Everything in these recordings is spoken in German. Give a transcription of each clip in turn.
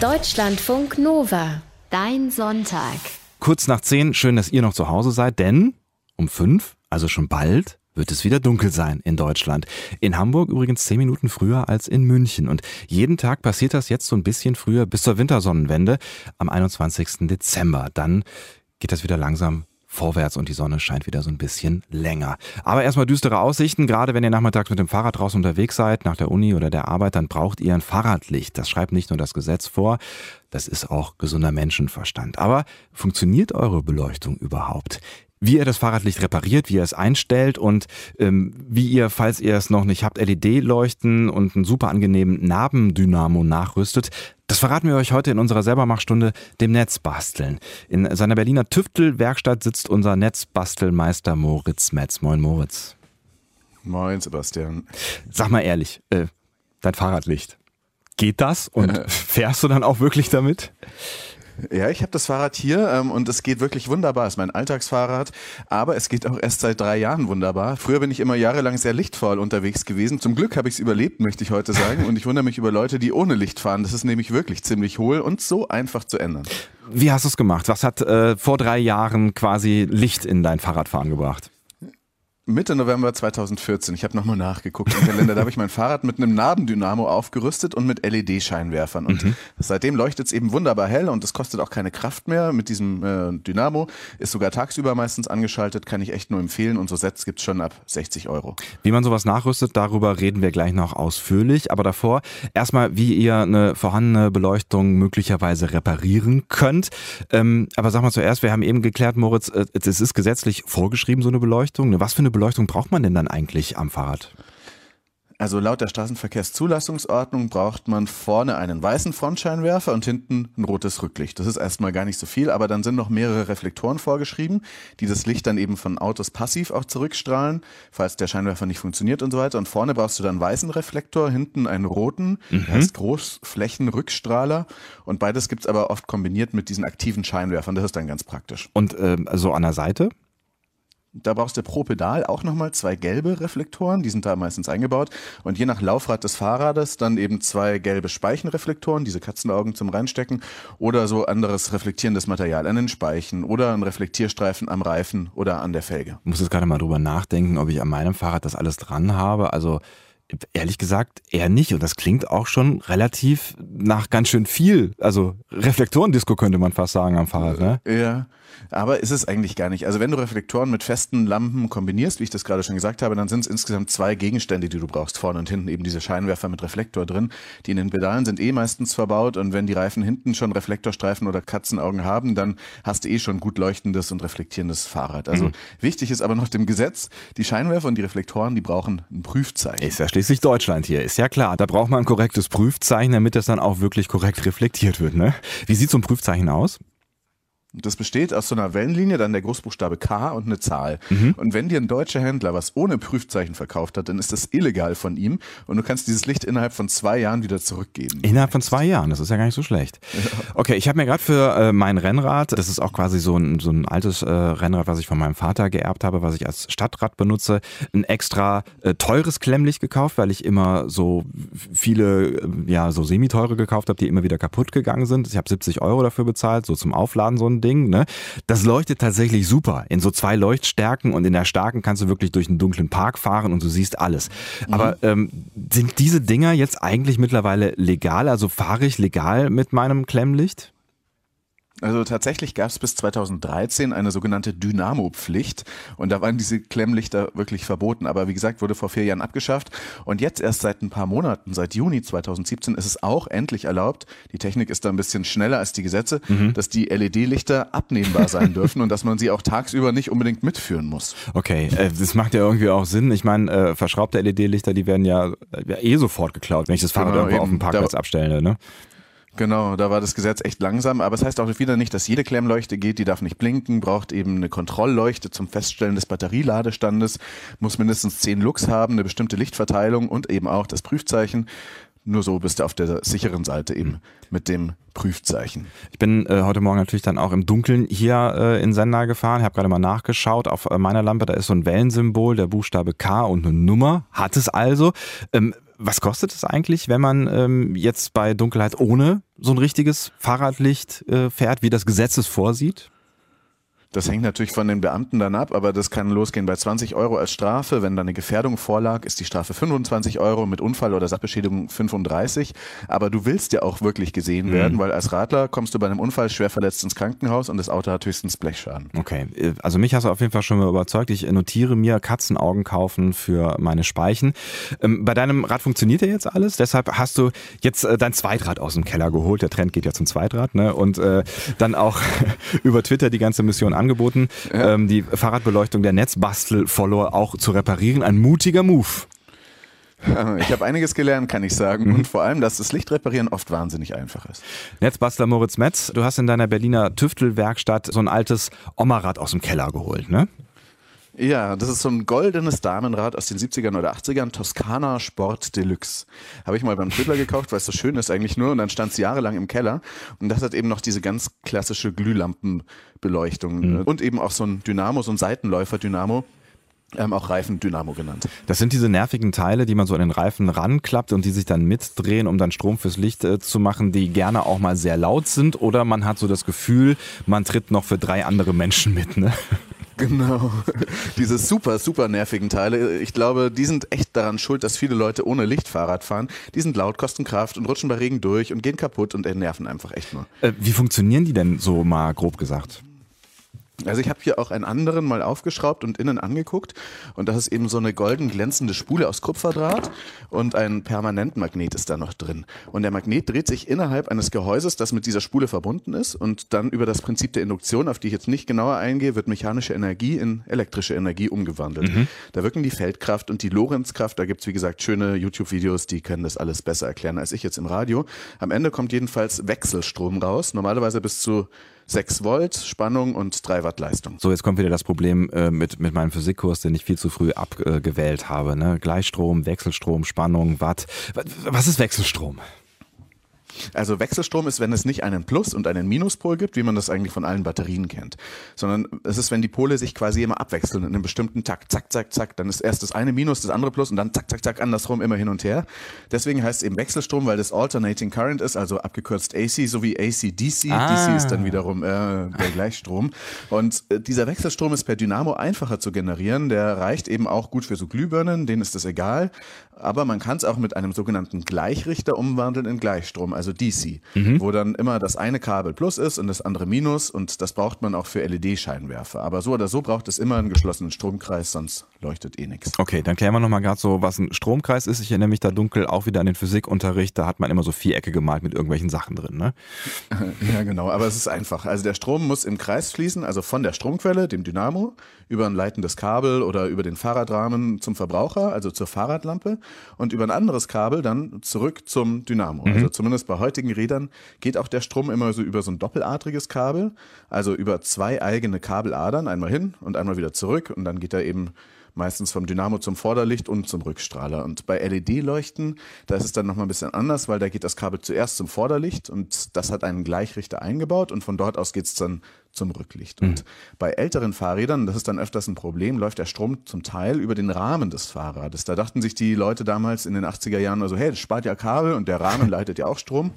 Deutschlandfunk Nova. Dein Sonntag. Kurz nach zehn, schön, dass ihr noch zu Hause seid, denn um fünf, also schon bald, wird es wieder dunkel sein in Deutschland. In Hamburg übrigens zehn Minuten früher als in München. Und jeden Tag passiert das jetzt so ein bisschen früher bis zur Wintersonnenwende am 21. Dezember. Dann geht das wieder langsam vorwärts und die Sonne scheint wieder so ein bisschen länger. Aber erstmal düstere Aussichten, gerade wenn ihr nachmittags mit dem Fahrrad draußen unterwegs seid, nach der Uni oder der Arbeit, dann braucht ihr ein Fahrradlicht. Das schreibt nicht nur das Gesetz vor, das ist auch gesunder Menschenverstand. Aber funktioniert eure Beleuchtung überhaupt? Wie ihr das Fahrradlicht repariert, wie ihr es einstellt und ähm, wie ihr, falls ihr es noch nicht habt, LED-Leuchten und einen super angenehmen Nabendynamo nachrüstet. Das verraten wir euch heute in unserer Selbermachstunde dem Netzbasteln. In seiner Berliner Tüftelwerkstatt sitzt unser Netzbastelmeister Moritz Metz. Moin Moritz. Moin Sebastian. Sag mal ehrlich, äh, dein Fahrradlicht, geht das und fährst du dann auch wirklich damit? Ja, ich habe das Fahrrad hier ähm, und es geht wirklich wunderbar. Es ist mein Alltagsfahrrad, aber es geht auch erst seit drei Jahren wunderbar. Früher bin ich immer jahrelang sehr lichtfaul unterwegs gewesen. Zum Glück habe ich es überlebt, möchte ich heute sagen. Und ich wundere mich über Leute, die ohne Licht fahren. Das ist nämlich wirklich ziemlich hohl und so einfach zu ändern. Wie hast du es gemacht? Was hat äh, vor drei Jahren quasi Licht in dein Fahrradfahren gebracht? Mitte November 2014. Ich habe nochmal nachgeguckt im Kalender. Da habe ich mein Fahrrad mit einem Nabendynamo aufgerüstet und mit LED-Scheinwerfern. Und mhm. seitdem leuchtet es eben wunderbar hell und es kostet auch keine Kraft mehr mit diesem äh, Dynamo. Ist sogar tagsüber meistens angeschaltet, kann ich echt nur empfehlen. Und so Sets gibt es schon ab 60 Euro. Wie man sowas nachrüstet, darüber reden wir gleich noch ausführlich. Aber davor erstmal, wie ihr eine vorhandene Beleuchtung möglicherweise reparieren könnt. Ähm, aber sag mal zuerst, wir haben eben geklärt, Moritz, äh, es ist gesetzlich vorgeschrieben, so eine Beleuchtung. Was für eine Beleuchtung Beleuchtung braucht man denn dann eigentlich am Fahrrad? Also laut der Straßenverkehrszulassungsordnung braucht man vorne einen weißen Frontscheinwerfer und hinten ein rotes Rücklicht. Das ist erstmal gar nicht so viel, aber dann sind noch mehrere Reflektoren vorgeschrieben, die das Licht dann eben von Autos passiv auch zurückstrahlen, falls der Scheinwerfer nicht funktioniert und so weiter. Und vorne brauchst du dann einen weißen Reflektor, hinten einen roten, mhm. der heißt Großflächenrückstrahler. Und beides gibt es aber oft kombiniert mit diesen aktiven Scheinwerfern. Das ist dann ganz praktisch. Und äh, also an der Seite? Da brauchst du pro Pedal auch nochmal zwei gelbe Reflektoren, die sind da meistens eingebaut. Und je nach Laufrad des Fahrrades dann eben zwei gelbe Speichenreflektoren, diese Katzenaugen zum Reinstecken oder so anderes reflektierendes Material an den Speichen oder ein Reflektierstreifen am Reifen oder an der Felge. Ich muss jetzt gerade mal drüber nachdenken, ob ich an meinem Fahrrad das alles dran habe. Also Ehrlich gesagt, eher nicht. Und das klingt auch schon relativ nach ganz schön viel. Also Reflektorendisco könnte man fast sagen am Fahrrad, ne? Ja. Aber ist es eigentlich gar nicht. Also wenn du Reflektoren mit festen Lampen kombinierst, wie ich das gerade schon gesagt habe, dann sind es insgesamt zwei Gegenstände, die du brauchst. Vorne und hinten eben diese Scheinwerfer mit Reflektor drin. Die in den Pedalen sind eh meistens verbaut und wenn die Reifen hinten schon Reflektorstreifen oder Katzenaugen haben, dann hast du eh schon gut leuchtendes und reflektierendes Fahrrad. Also mhm. wichtig ist aber noch dem Gesetz, die Scheinwerfer und die Reflektoren, die brauchen ein Prüfzeichen. Ist ja schließlich Deutschland hier, ist ja klar. Da braucht man ein korrektes Prüfzeichen, damit das dann auch wirklich korrekt reflektiert wird. Ne? Wie sieht so ein Prüfzeichen aus? Das besteht aus so einer Wellenlinie, dann der Großbuchstabe K und eine Zahl. Mhm. Und wenn dir ein deutscher Händler was ohne Prüfzeichen verkauft hat, dann ist das illegal von ihm und du kannst dieses Licht innerhalb von zwei Jahren wieder zurückgeben. Innerhalb von zwei Jahren, das ist ja gar nicht so schlecht. Okay, ich habe mir gerade für äh, mein Rennrad, das ist auch quasi so ein, so ein altes äh, Rennrad, was ich von meinem Vater geerbt habe, was ich als Stadtrad benutze, ein extra äh, teures Klemmlicht gekauft, weil ich immer so viele, äh, ja, so semi-teure gekauft habe, die immer wieder kaputt gegangen sind. Ich habe 70 Euro dafür bezahlt, so zum Aufladen so ein Ding. Ne? Das leuchtet tatsächlich super in so zwei Leuchtstärken und in der starken kannst du wirklich durch einen dunklen Park fahren und du siehst alles. Mhm. Aber ähm, sind diese Dinger jetzt eigentlich mittlerweile legal? Also fahre ich legal mit meinem Klemmlicht? Also tatsächlich gab es bis 2013 eine sogenannte Dynamo-Pflicht und da waren diese Klemmlichter wirklich verboten. Aber wie gesagt, wurde vor vier Jahren abgeschafft und jetzt erst seit ein paar Monaten, seit Juni 2017, ist es auch endlich erlaubt. Die Technik ist da ein bisschen schneller als die Gesetze, mhm. dass die LED-Lichter abnehmbar sein dürfen und dass man sie auch tagsüber nicht unbedingt mitführen muss. Okay, äh, das macht ja irgendwie auch Sinn. Ich meine, äh, verschraubte LED-Lichter, die werden ja, ja, eh sofort geklaut, wenn ich das Fahrrad genau, irgendwo eben. auf dem Parkplatz da, abstelle. Ne? Genau, da war das Gesetz echt langsam, aber es das heißt auch wieder nicht, dass jede Klemmleuchte geht, die darf nicht blinken, braucht eben eine Kontrollleuchte zum Feststellen des Batterieladestandes, muss mindestens 10 Lux haben, eine bestimmte Lichtverteilung und eben auch das Prüfzeichen. Nur so bist du auf der sicheren Seite eben mit dem Prüfzeichen. Ich bin äh, heute Morgen natürlich dann auch im Dunkeln hier äh, in Sender gefahren. Ich habe gerade mal nachgeschaut. Auf äh, meiner Lampe, da ist so ein Wellensymbol, der Buchstabe K und eine Nummer. Hat es also. Ähm, Was kostet es eigentlich, wenn man ähm, jetzt bei Dunkelheit ohne so ein richtiges Fahrradlicht äh, fährt, wie das Gesetz es vorsieht? Das hängt natürlich von den Beamten dann ab, aber das kann losgehen bei 20 Euro als Strafe. Wenn da eine Gefährdung vorlag, ist die Strafe 25 Euro, mit Unfall oder Sachbeschädigung 35. Aber du willst ja auch wirklich gesehen mhm. werden, weil als Radler kommst du bei einem Unfall schwer verletzt ins Krankenhaus und das Auto hat höchstens Blechschaden. Okay, also mich hast du auf jeden Fall schon mal überzeugt. Ich notiere mir Katzenaugen kaufen für meine Speichen. Ähm, bei deinem Rad funktioniert ja jetzt alles, deshalb hast du jetzt äh, dein Zweitrad aus dem Keller geholt. Der Trend geht ja zum Zweitrad, ne? Und äh, dann auch über Twitter die ganze Mission angeboten, ja. ähm, die Fahrradbeleuchtung der Netzbastel-Follower auch zu reparieren. Ein mutiger Move. Ich habe einiges gelernt, kann ich sagen. Mhm. Und vor allem, dass das Licht reparieren oft wahnsinnig einfach ist. Netzbastler Moritz Metz, du hast in deiner Berliner Tüftelwerkstatt so ein altes Omarad aus dem Keller geholt, ne? Ja, das ist so ein goldenes Damenrad aus den 70ern oder 80ern, Toskana Sport Deluxe. Habe ich mal beim Twiddler gekauft, weil es so schön ist eigentlich nur und dann stand es jahrelang im Keller und das hat eben noch diese ganz klassische Glühlampenbeleuchtung mhm. und eben auch so ein Dynamo, so ein Seitenläufer-Dynamo. Ähm, auch Reifendynamo genannt. Das sind diese nervigen Teile, die man so an den Reifen ranklappt und die sich dann mitdrehen, um dann Strom fürs Licht äh, zu machen, die gerne auch mal sehr laut sind oder man hat so das Gefühl, man tritt noch für drei andere Menschen mit. Ne? Genau. Diese super, super nervigen Teile. Ich glaube, die sind echt daran schuld, dass viele Leute ohne Licht Fahrrad fahren. Die sind laut, kosten Kraft und rutschen bei Regen durch und gehen kaputt und nerven einfach echt nur. Äh, wie funktionieren die denn so mal grob gesagt? Also ich habe hier auch einen anderen mal aufgeschraubt und innen angeguckt und das ist eben so eine golden glänzende Spule aus Kupferdraht und ein Permanentmagnet ist da noch drin. Und der Magnet dreht sich innerhalb eines Gehäuses, das mit dieser Spule verbunden ist und dann über das Prinzip der Induktion, auf die ich jetzt nicht genauer eingehe, wird mechanische Energie in elektrische Energie umgewandelt. Mhm. Da wirken die Feldkraft und die Lorenzkraft, da gibt's wie gesagt schöne YouTube-Videos, die können das alles besser erklären als ich jetzt im Radio. Am Ende kommt jedenfalls Wechselstrom raus, normalerweise bis zu 6 Volt Spannung und 3 Watt Leistung. So, jetzt kommt wieder das Problem äh, mit, mit meinem Physikkurs, den ich viel zu früh abgewählt habe. Ne? Gleichstrom, Wechselstrom, Spannung, Watt. Was ist Wechselstrom? Also Wechselstrom ist, wenn es nicht einen Plus- und einen Minuspol gibt, wie man das eigentlich von allen Batterien kennt, sondern es ist, wenn die Pole sich quasi immer abwechseln in einem bestimmten Takt. Zack, zack, zack. Dann ist erst das eine Minus, das andere Plus und dann zack, zack, zack, andersrum immer hin und her. Deswegen heißt es eben Wechselstrom, weil das Alternating Current ist, also abgekürzt AC sowie AC-DC. Ah. DC ist dann wiederum äh, der Gleichstrom. Und äh, dieser Wechselstrom ist per Dynamo einfacher zu generieren. Der reicht eben auch gut für so Glühbirnen, denen ist das egal. Aber man kann es auch mit einem sogenannten Gleichrichter umwandeln in Gleichstrom. Also DC, mhm. wo dann immer das eine Kabel Plus ist und das andere Minus und das braucht man auch für LED-Scheinwerfer. Aber so oder so braucht es immer einen geschlossenen Stromkreis, sonst leuchtet eh nichts. Okay, dann klären wir nochmal gerade so, was ein Stromkreis ist. Ich erinnere mich da dunkel auch wieder an den Physikunterricht, da hat man immer so Vierecke gemalt mit irgendwelchen Sachen drin, ne? ja, genau, aber es ist einfach. Also der Strom muss im Kreis fließen, also von der Stromquelle, dem Dynamo, über ein leitendes Kabel oder über den Fahrradrahmen zum Verbraucher, also zur Fahrradlampe und über ein anderes Kabel dann zurück zum Dynamo. Mhm. Also zumindest bei heutigen Rädern geht auch der Strom immer so über so ein doppeladriges Kabel, also über zwei eigene Kabeladern, einmal hin und einmal wieder zurück und dann geht er eben meistens vom Dynamo zum Vorderlicht und zum Rückstrahler. Und bei LED-Leuchten, da ist es dann nochmal ein bisschen anders, weil da geht das Kabel zuerst zum Vorderlicht und das hat einen Gleichrichter eingebaut und von dort aus geht es dann zum Rücklicht. Mhm. Und bei älteren Fahrrädern, das ist dann öfters ein Problem, läuft der Strom zum Teil über den Rahmen des Fahrrades. Da dachten sich die Leute damals in den 80er Jahren also, hey, das spart ja Kabel und der Rahmen leitet ja auch Strom.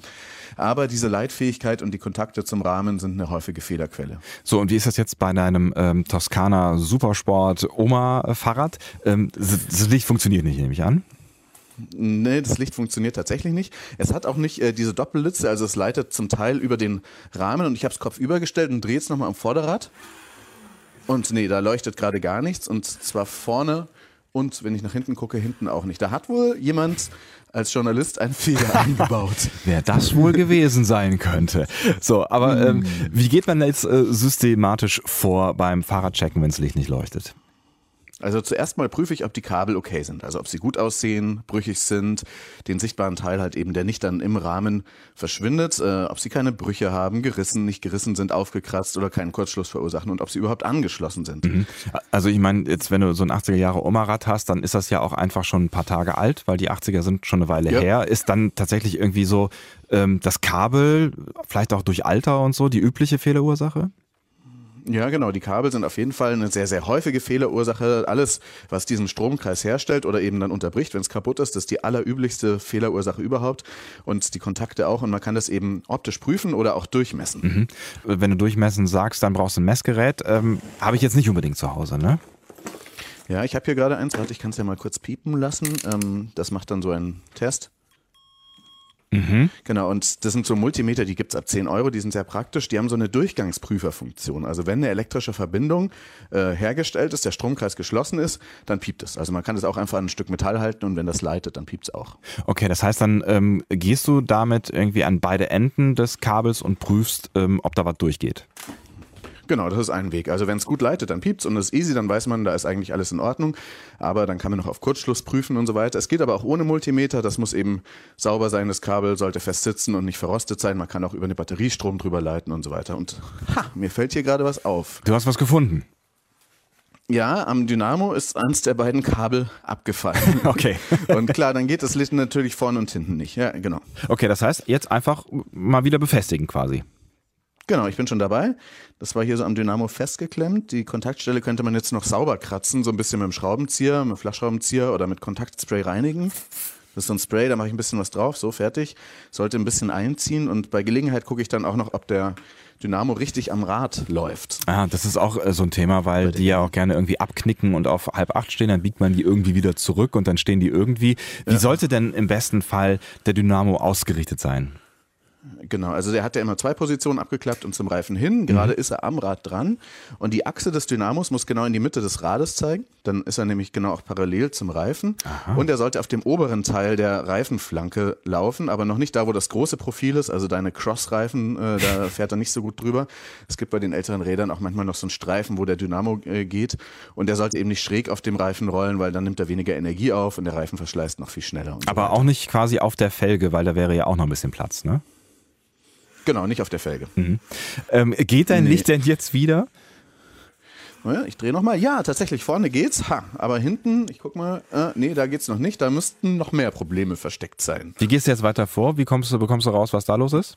Aber diese Leitfähigkeit und die Kontakte zum Rahmen sind eine häufige Fehlerquelle. So, und wie ist das jetzt bei deinem ähm, Toskana Supersport Oma Fahrrad? Ähm, das Licht funktioniert nicht, nehme ich an. Nee, das Licht funktioniert tatsächlich nicht. Es hat auch nicht äh, diese Doppellitze, also es leitet zum Teil über den Rahmen und ich habe es kopfüber gestellt und drehe es nochmal am Vorderrad. Und nee, da leuchtet gerade gar nichts und zwar vorne und wenn ich nach hinten gucke, hinten auch nicht. Da hat wohl jemand als Journalist einen Fehler eingebaut. Wer das wohl gewesen sein könnte. So, aber ähm, hm. wie geht man jetzt äh, systematisch vor beim Fahrradchecken, wenn das Licht nicht leuchtet? Also zuerst mal prüfe ich, ob die Kabel okay sind, also ob sie gut aussehen, brüchig sind, den sichtbaren Teil halt eben, der nicht dann im Rahmen verschwindet, äh, ob sie keine Brüche haben, gerissen, nicht gerissen sind, aufgekratzt oder keinen Kurzschluss verursachen und ob sie überhaupt angeschlossen sind. Mhm. Also ich meine, jetzt wenn du so ein 80er Jahre Oma-Rad hast, dann ist das ja auch einfach schon ein paar Tage alt, weil die 80er sind schon eine Weile ja. her. Ist dann tatsächlich irgendwie so ähm, das Kabel, vielleicht auch durch Alter und so, die übliche Fehlerursache? Ja, genau. Die Kabel sind auf jeden Fall eine sehr, sehr häufige Fehlerursache. Alles, was diesen Stromkreis herstellt oder eben dann unterbricht, wenn es kaputt ist, das ist die allerüblichste Fehlerursache überhaupt. Und die Kontakte auch. Und man kann das eben optisch prüfen oder auch durchmessen. Mhm. Wenn du durchmessen sagst, dann brauchst du ein Messgerät. Ähm, Habe ich jetzt nicht unbedingt zu Hause, ne? Ja, ich habe hier gerade eins. Warte, ich kann es ja mal kurz piepen lassen. Ähm, das macht dann so einen Test. Mhm. Genau, und das sind so Multimeter, die gibt es ab 10 Euro, die sind sehr praktisch. Die haben so eine Durchgangsprüferfunktion. Also wenn eine elektrische Verbindung äh, hergestellt ist, der Stromkreis geschlossen ist, dann piept es. Also man kann es auch einfach an ein Stück Metall halten und wenn das leitet, dann piept es auch. Okay, das heißt dann ähm, gehst du damit irgendwie an beide Enden des Kabels und prüfst, ähm, ob da was durchgeht. Genau, das ist ein Weg. Also wenn es gut leitet, dann piept's und es ist easy, dann weiß man, da ist eigentlich alles in Ordnung. Aber dann kann man noch auf Kurzschluss prüfen und so weiter. Es geht aber auch ohne Multimeter. Das muss eben sauber sein. Das Kabel sollte fest sitzen und nicht verrostet sein. Man kann auch über eine Batterie Strom drüber leiten und so weiter. Und ha, mir fällt hier gerade was auf. Du hast was gefunden. Ja, am Dynamo ist eins der beiden Kabel abgefallen. Okay. und klar, dann geht das Licht natürlich vorne und hinten nicht. Ja, genau. Okay, das heißt, jetzt einfach mal wieder befestigen quasi. Genau, ich bin schon dabei. Das war hier so am Dynamo festgeklemmt. Die Kontaktstelle könnte man jetzt noch sauber kratzen, so ein bisschen mit dem Schraubenzieher, mit dem Flachschraubenzieher oder mit Kontaktspray reinigen. Das ist so ein Spray, da mache ich ein bisschen was drauf, so fertig. Sollte ein bisschen einziehen und bei Gelegenheit gucke ich dann auch noch, ob der Dynamo richtig am Rad läuft. Ah, das ist auch äh, so ein Thema, weil die ja auch gerne irgendwie abknicken und auf halb acht stehen, dann biegt man die irgendwie wieder zurück und dann stehen die irgendwie. Wie ja. sollte denn im besten Fall der Dynamo ausgerichtet sein? Genau, also der hat ja immer zwei Positionen abgeklappt und zum Reifen hin. Gerade mhm. ist er am Rad dran und die Achse des Dynamos muss genau in die Mitte des Rades zeigen. Dann ist er nämlich genau auch parallel zum Reifen. Aha. Und er sollte auf dem oberen Teil der Reifenflanke laufen, aber noch nicht da, wo das große Profil ist. Also deine Crossreifen, äh, da fährt er nicht so gut drüber. Es gibt bei den älteren Rädern auch manchmal noch so einen Streifen, wo der Dynamo äh, geht. Und der sollte eben nicht schräg auf dem Reifen rollen, weil dann nimmt er weniger Energie auf und der Reifen verschleißt noch viel schneller. aber so auch nicht quasi auf der Felge, weil da wäre ja auch noch ein bisschen Platz, ne? Genau, nicht auf der Felge. Mhm. Ähm, geht dein nee. Licht denn jetzt wieder? Ich drehe nochmal. Ja, tatsächlich, vorne geht's. Ha, aber hinten, ich guck mal, äh, nee, da geht's noch nicht. Da müssten noch mehr Probleme versteckt sein. Wie gehst du jetzt weiter vor? Wie kommst du, bekommst du raus, was da los ist?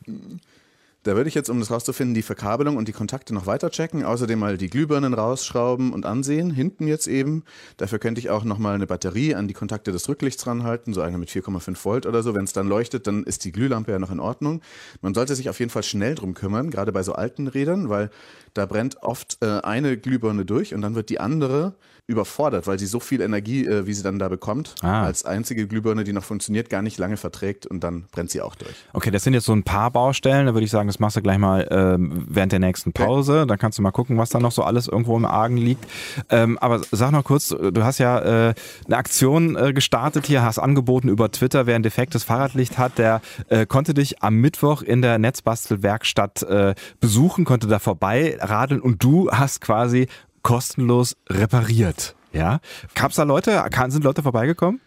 Da würde ich jetzt, um das rauszufinden, die Verkabelung und die Kontakte noch weiter checken. Außerdem mal die Glühbirnen rausschrauben und ansehen. Hinten jetzt eben. Dafür könnte ich auch nochmal eine Batterie an die Kontakte des Rücklichts ranhalten. So eine mit 4,5 Volt oder so. Wenn es dann leuchtet, dann ist die Glühlampe ja noch in Ordnung. Man sollte sich auf jeden Fall schnell drum kümmern, gerade bei so alten Rädern, weil da brennt oft äh, eine Glühbirne durch und dann wird die andere überfordert, weil sie so viel Energie, äh, wie sie dann da bekommt, ah. als einzige Glühbirne, die noch funktioniert, gar nicht lange verträgt und dann brennt sie auch durch. Okay, das sind jetzt so ein paar Baustellen. Da würde ich sagen, das machst du gleich mal ähm, während der nächsten Pause. Dann kannst du mal gucken, was da noch so alles irgendwo im Argen liegt. Ähm, aber sag noch kurz, du hast ja äh, eine Aktion äh, gestartet hier, hast angeboten über Twitter, wer ein defektes Fahrradlicht hat, der äh, konnte dich am Mittwoch in der Netzbastelwerkstatt äh, besuchen, konnte da vorbei radeln und du hast quasi kostenlos repariert. Ja, gab es da Leute? Sind Leute vorbeigekommen?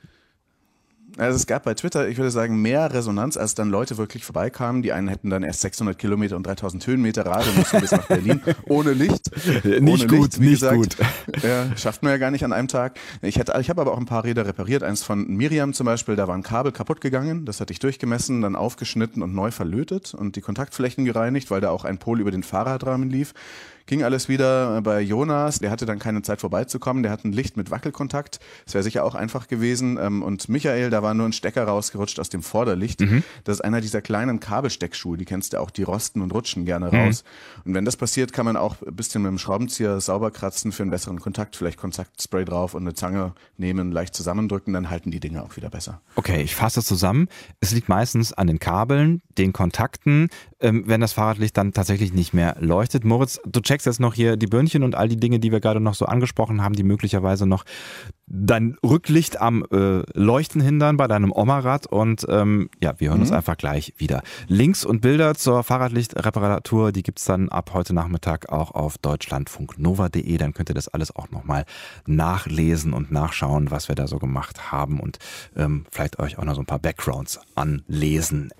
Also es gab bei Twitter, ich würde sagen, mehr Resonanz, als dann Leute wirklich vorbeikamen. Die einen hätten dann erst 600 Kilometer und 3000 Höhenmeter radeln müssen bis nach Berlin ohne Licht. Nicht ohne gut, Licht, nicht gesagt. gut. Ja, schafft man ja gar nicht an einem Tag. Ich, hätte, ich habe aber auch ein paar Räder repariert. Eins von Miriam zum Beispiel, da war ein Kabel kaputt gegangen. Das hatte ich durchgemessen, dann aufgeschnitten und neu verlötet und die Kontaktflächen gereinigt, weil da auch ein Pol über den Fahrradrahmen lief ging alles wieder bei Jonas. Der hatte dann keine Zeit vorbeizukommen. Der hat ein Licht mit Wackelkontakt. Das wäre sicher auch einfach gewesen. Ähm, und Michael, da war nur ein Stecker rausgerutscht aus dem Vorderlicht. Mhm. Das ist einer dieser kleinen Kabelsteckschuhe. Die kennst du auch. Die rosten und rutschen gerne mhm. raus. Und wenn das passiert, kann man auch ein bisschen mit dem Schraubenzieher sauber kratzen für einen besseren Kontakt. Vielleicht Kontaktspray drauf und eine Zange nehmen, leicht zusammendrücken. Dann halten die Dinge auch wieder besser. Okay, ich fasse zusammen. Es liegt meistens an den Kabeln, den Kontakten, ähm, wenn das Fahrradlicht dann tatsächlich nicht mehr leuchtet. Moritz, du checkst jetzt noch hier die Böhnchen und all die Dinge, die wir gerade noch so angesprochen haben, die möglicherweise noch dein Rücklicht am äh, Leuchten hindern bei deinem Oma-Rad. Und ähm, ja, wir hören mhm. uns einfach gleich wieder. Links und Bilder zur Fahrradlichtreparatur, die gibt es dann ab heute Nachmittag auch auf deutschlandfunknova.de. Dann könnt ihr das alles auch nochmal nachlesen und nachschauen, was wir da so gemacht haben und ähm, vielleicht euch auch noch so ein paar Backgrounds anlesen.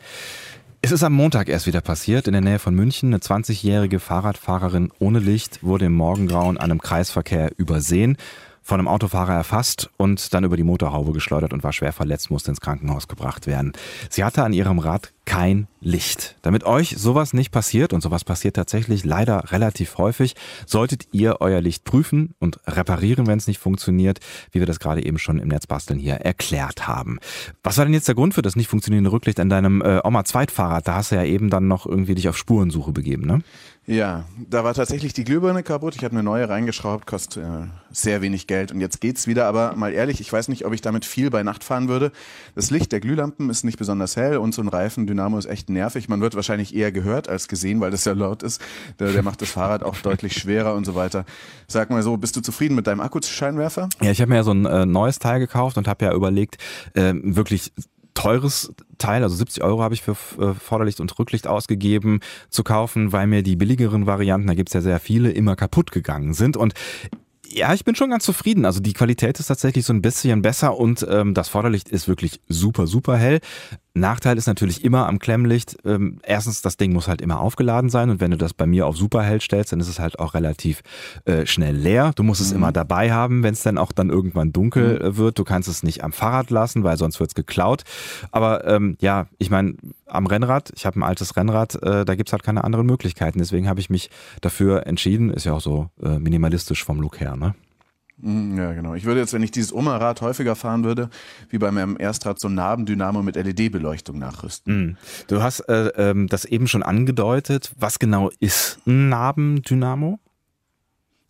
Es ist am Montag erst wieder passiert. In der Nähe von München. Eine 20-jährige Fahrradfahrerin ohne Licht wurde im Morgengrauen an einem Kreisverkehr übersehen, von einem Autofahrer erfasst und dann über die Motorhaube geschleudert und war schwer verletzt, musste ins Krankenhaus gebracht werden. Sie hatte an ihrem Rad kein Licht. Damit euch sowas nicht passiert, und sowas passiert tatsächlich leider relativ häufig, solltet ihr euer Licht prüfen und reparieren, wenn es nicht funktioniert, wie wir das gerade eben schon im Netzbasteln hier erklärt haben. Was war denn jetzt der Grund für das nicht funktionierende Rücklicht an deinem äh, Oma-Zweitfahrrad? Da hast du ja eben dann noch irgendwie dich auf Spurensuche begeben, ne? Ja, da war tatsächlich die Glühbirne kaputt. Ich habe eine neue reingeschraubt, kostet äh, sehr wenig Geld. Und jetzt geht's wieder. Aber mal ehrlich, ich weiß nicht, ob ich damit viel bei Nacht fahren würde. Das Licht der Glühlampen ist nicht besonders hell und so ein Reifendynamo ist echt nervig. Man wird wahrscheinlich eher gehört als gesehen, weil das ja laut ist. Der, der macht das Fahrrad auch deutlich schwerer und so weiter. Sag mal so, bist du zufrieden mit deinem Akkuscheinwerfer? Ja, ich habe mir ja so ein äh, neues Teil gekauft und habe ja überlegt, äh, wirklich teures Teil, also 70 Euro habe ich für äh, Vorderlicht und Rücklicht ausgegeben, zu kaufen, weil mir die billigeren Varianten, da gibt's ja sehr viele, immer kaputt gegangen sind. Und ja, ich bin schon ganz zufrieden. Also die Qualität ist tatsächlich so ein bisschen besser und ähm, das Vorderlicht ist wirklich super, super hell. Nachteil ist natürlich immer am Klemmlicht. Ähm, erstens, das Ding muss halt immer aufgeladen sein und wenn du das bei mir auf Superhell stellst, dann ist es halt auch relativ äh, schnell leer. Du musst es mhm. immer dabei haben, wenn es dann auch dann irgendwann dunkel mhm. Äh, wird. Du kannst es nicht am Fahrrad lassen, weil sonst wird es geklaut. Aber ähm, ja, ich meine, am Rennrad, ich habe ein altes Rennrad, äh, da gibt's halt keine anderen Möglichkeiten. Deswegen habe ich mich dafür entschieden. Ist ja auch so äh, minimalistisch vom Look her, ne? Mhm, ja, genau. Ich würde jetzt, wenn ich dieses Oma-Rad häufiger fahren würde, wie bei meinem Erstrad so ein Nabendynamo mit LED-Beleuchtung nachrüsten. Mhm. Du hast äh, ähm, das eben schon angedeutet. Was genau ist ein Nabendynamo?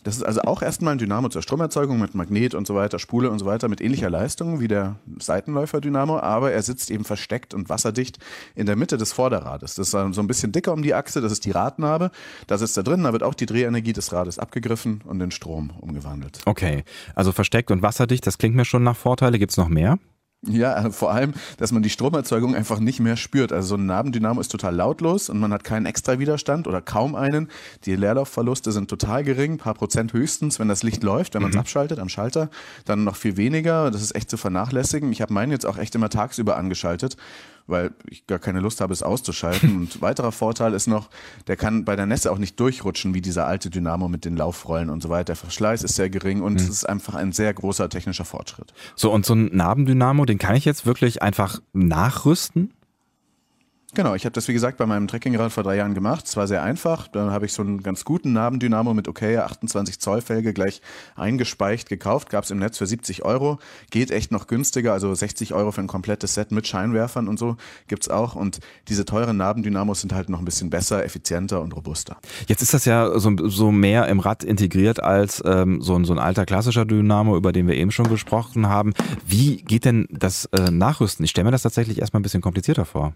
Das ist also auch erstmal ein Dynamo zur Stromerzeugung mit Magnet und so weiter, Spule und so weiter mit ähnlicher Leistung wie der Seitenläufer-Dynamo, aber er sitzt eben versteckt und wasserdicht in der Mitte des Vorderrades. Das ist so ein bisschen dicker um die Achse, das ist die Radnabe. Da sitzt er drin, da wird auch die Drehenergie des Rades abgegriffen und in Strom umgewandelt. Okay, also versteckt und wasserdicht, das klingt mir schon nach Vorteile. Gibt es noch mehr? Ja, also vor allem, dass man die Stromerzeugung einfach nicht mehr spürt. Also so ein Nabendynamo ist total lautlos und man hat keinen extra Widerstand oder kaum einen. Die Leerlaufverluste sind total gering, paar Prozent höchstens, wenn das Licht läuft, wenn man es mhm. abschaltet am Schalter, dann noch viel weniger. Das ist echt zu vernachlässigen. Ich habe meinen jetzt auch echt immer tagsüber angeschaltet weil ich gar keine Lust habe, es auszuschalten. Und weiterer Vorteil ist noch, der kann bei der Nässe auch nicht durchrutschen, wie dieser alte Dynamo mit den Laufrollen und so weiter. Der Verschleiß ist sehr gering und mhm. es ist einfach ein sehr großer technischer Fortschritt. So, und so ein Nabendynamo, den kann ich jetzt wirklich einfach nachrüsten? Genau, ich habe das wie gesagt bei meinem Trekkingrad vor drei Jahren gemacht. Es war sehr einfach. Da habe ich so einen ganz guten Nabendynamo mit okay 28 Zoll Felge gleich eingespeicht gekauft. Gab es im Netz für 70 Euro. Geht echt noch günstiger, also 60 Euro für ein komplettes Set mit Scheinwerfern und so gibt's auch. Und diese teuren Nabendynamos sind halt noch ein bisschen besser, effizienter und robuster. Jetzt ist das ja so, so mehr im Rad integriert als ähm, so, ein, so ein alter klassischer Dynamo, über den wir eben schon gesprochen haben. Wie geht denn das äh, Nachrüsten? Ich stelle mir das tatsächlich erstmal ein bisschen komplizierter vor.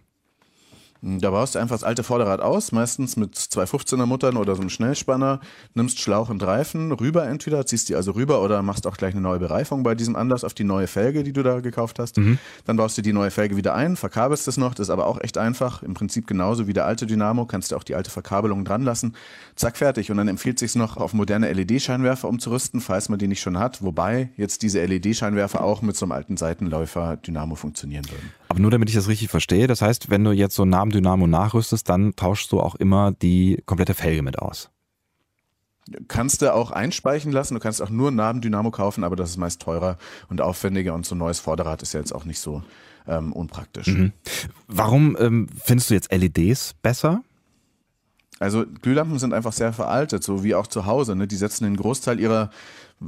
Da baust du einfach das alte Vorderrad aus, meistens mit zwei 15er Muttern oder so einem Schnellspanner, nimmst Schlauch und Reifen rüber entweder, ziehst die also rüber oder machst auch gleich eine neue Bereifung bei diesem Anlass auf die neue Felge, die du da gekauft hast. Mhm. Dann baust du die neue Felge wieder ein, verkabelst es noch, das ist aber auch echt einfach. Im Prinzip genauso wie der alte Dynamo, kannst du auch die alte Verkabelung dran lassen. Zack, fertig. Und dann empfiehlt sich noch, auf moderne LED-Scheinwerfer umzurüsten, falls man die nicht schon hat. Wobei jetzt diese LED-Scheinwerfer auch mit so einem alten Seitenläufer Dynamo funktionieren würden. Aber nur damit ich das richtig verstehe, das heißt, wenn du jetzt so einen Namen Dynamo nachrüstest, dann tauschst du auch immer die komplette Felge mit aus. Kannst du auch einspeichen lassen, du kannst auch nur einen Nabendynamo kaufen, aber das ist meist teurer und aufwendiger und so ein neues Vorderrad ist ja jetzt auch nicht so ähm, unpraktisch. Mhm. Warum ähm, findest du jetzt LEDs besser? Also Glühlampen sind einfach sehr veraltet, so wie auch zu Hause. Ne? Die setzen den Großteil ihrer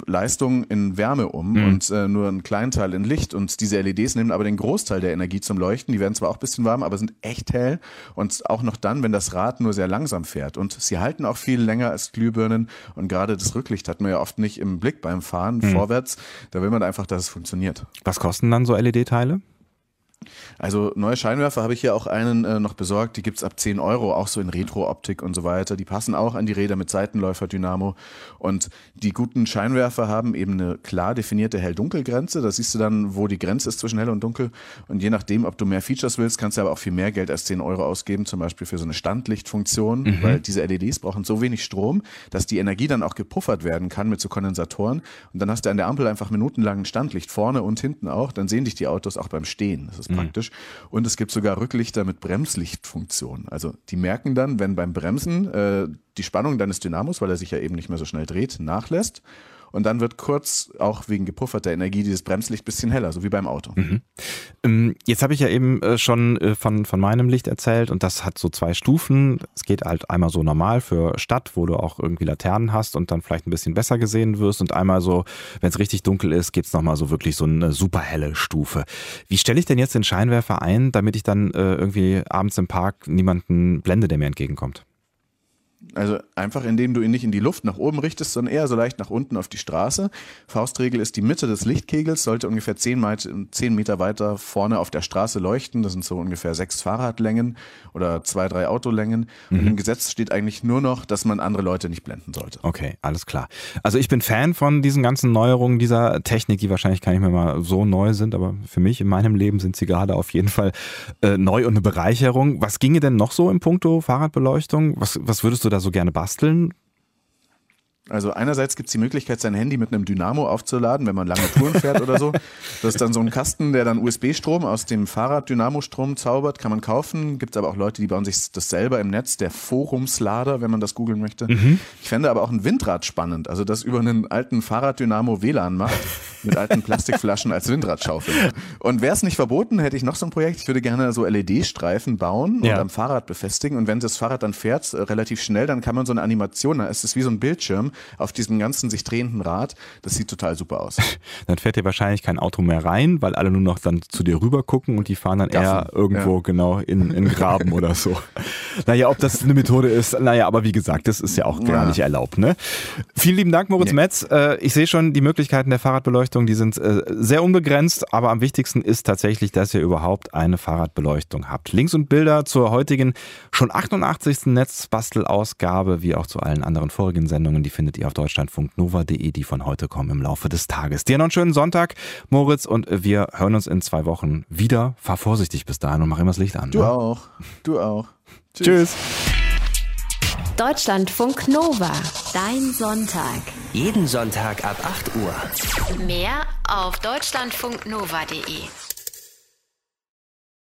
Leistung in Wärme um mhm. und äh, nur einen kleinen Teil in Licht. Und diese LEDs nehmen aber den Großteil der Energie zum Leuchten. Die werden zwar auch ein bisschen warm, aber sind echt hell und auch noch dann, wenn das Rad nur sehr langsam fährt. Und sie halten auch viel länger als Glühbirnen. Und gerade das Rücklicht hat man ja oft nicht im Blick beim Fahren mhm. vorwärts. Da will man einfach, dass es funktioniert. Was kosten dann so LED-Teile? Also neue Scheinwerfer habe ich hier auch einen äh, noch besorgt, die gibt's ab 10 Euro, auch so in Retro-Optik und so weiter. Die passen auch an die Räder mit Seitenläufer-Dynamo. Und die guten Scheinwerfer haben eben eine klar definierte Hell-Dunkel-Grenze. Da siehst du dann, wo die Grenze ist zwischen hell und dunkel. Und je nachdem, ob du mehr Features willst, kannst du aber auch viel mehr Geld als 10 Euro ausgeben, zum Beispiel für so eine Standlichtfunktion, mhm. weil diese LEDs brauchen so wenig Strom, dass die Energie dann auch gepuffert werden kann mit so Kondensatoren. Und dann hast du an der Ampel einfach minutenlang ein Standlicht vorne und hinten auch. Dann sehen dich die Autos auch beim Stehen. Das ist mhm. praktisch. Und es gibt sogar Rücklichter mit Bremslichtfunktion. Also die merken dann, wenn beim Bremsen äh, die Spannung deines Dynamos, weil er sich ja eben nicht mehr so schnell dreht, nachlässt. Und dann wird kurz, auch wegen gepufferter Energie, dieses Bremslicht ein bisschen heller, so wie beim Auto. Mhm. Ähm, jetzt habe ich ja eben äh, schon äh, von, von meinem Licht erzählt und das hat so zwei Stufen. Es geht halt einmal so normal für Stadt, wo du auch irgendwie Laternen hast und dann vielleicht ein bisschen besser gesehen wirst und einmal so, wenn es richtig dunkel ist, gibt es nochmal so wirklich so eine super helle Stufe. Wie stelle ich denn jetzt den Scheinwerfer ein, damit ich dann äh, irgendwie abends im Park niemanden blende, der mir entgegenkommt? Also einfach indem du ihn nicht in die Luft nach oben richtest, sondern eher so leicht nach unten auf die Straße. Faustregel ist, die Mitte des Lichtkegels sollte ungefähr 10 Meter weiter vorne auf der Straße leuchten. Das sind so ungefähr sechs Fahrradlängen oder zwei, drei Autolängen. Mhm. Und im Gesetz steht eigentlich nur noch, dass man andere Leute nicht blenden sollte. Okay, alles klar. Also ich bin Fan von diesen ganzen Neuerungen dieser Technik, die wahrscheinlich gar nicht mehr mal so neu sind, aber für mich in meinem Leben sind sie gerade auf jeden Fall äh, neu und eine Bereicherung. Was ginge denn noch so im Punkto Fahrradbeleuchtung? Was, was würdest du da so gerne basteln? Also einerseits gibt es die Möglichkeit, sein Handy mit einem Dynamo aufzuladen, wenn man lange Touren fährt oder so. Das ist dann so ein Kasten, der dann USB-Strom aus dem Fahrrad-Dynamo-Strom zaubert, kann man kaufen. Gibt es aber auch Leute, die bauen sich das selber im Netz, der Forumslader, wenn man das googeln möchte. Mhm. Ich fände aber auch ein Windrad spannend, also das über einen alten Fahrrad-Dynamo WLAN macht, mit alten Plastikflaschen als Windradschaufel. Und wäre es nicht verboten, hätte ich noch so ein Projekt. Ich würde gerne so LED-Streifen bauen ja. und am Fahrrad befestigen. Und wenn das Fahrrad dann fährt, äh, relativ schnell, dann kann man so eine Animation, da ist es wie so ein Bildschirm, auf diesem ganzen sich drehenden Rad. Das sieht total super aus. dann fährt dir wahrscheinlich kein Auto mehr rein, weil alle nur noch dann zu dir rüber gucken und die fahren dann Gaffen. eher irgendwo ja. genau in, in Graben oder so. Naja, ob das eine Methode ist, naja, aber wie gesagt, das ist ja auch gar nicht erlaubt. Ne? Vielen lieben Dank, Moritz nee. Metz. Äh, ich sehe schon, die Möglichkeiten der Fahrradbeleuchtung, die sind äh, sehr unbegrenzt, aber am wichtigsten ist tatsächlich, dass ihr überhaupt eine Fahrradbeleuchtung habt. Links und Bilder zur heutigen schon 88. Netzbastelausgabe, wie auch zu allen anderen vorigen Sendungen, die findet ihr auf deutschlandfunknova.de, die von heute kommen im Laufe des Tages. Dir noch einen schönen Sonntag, Moritz, und wir hören uns in zwei Wochen wieder. Fahr vorsichtig bis dahin und mach immer das Licht an. Du ne? auch. Du auch. Tschüss. Tschüss. Deutschlandfunk Nova. Dein Sonntag. Jeden Sonntag ab 8 Uhr. Mehr auf deutschlandfunknova.de.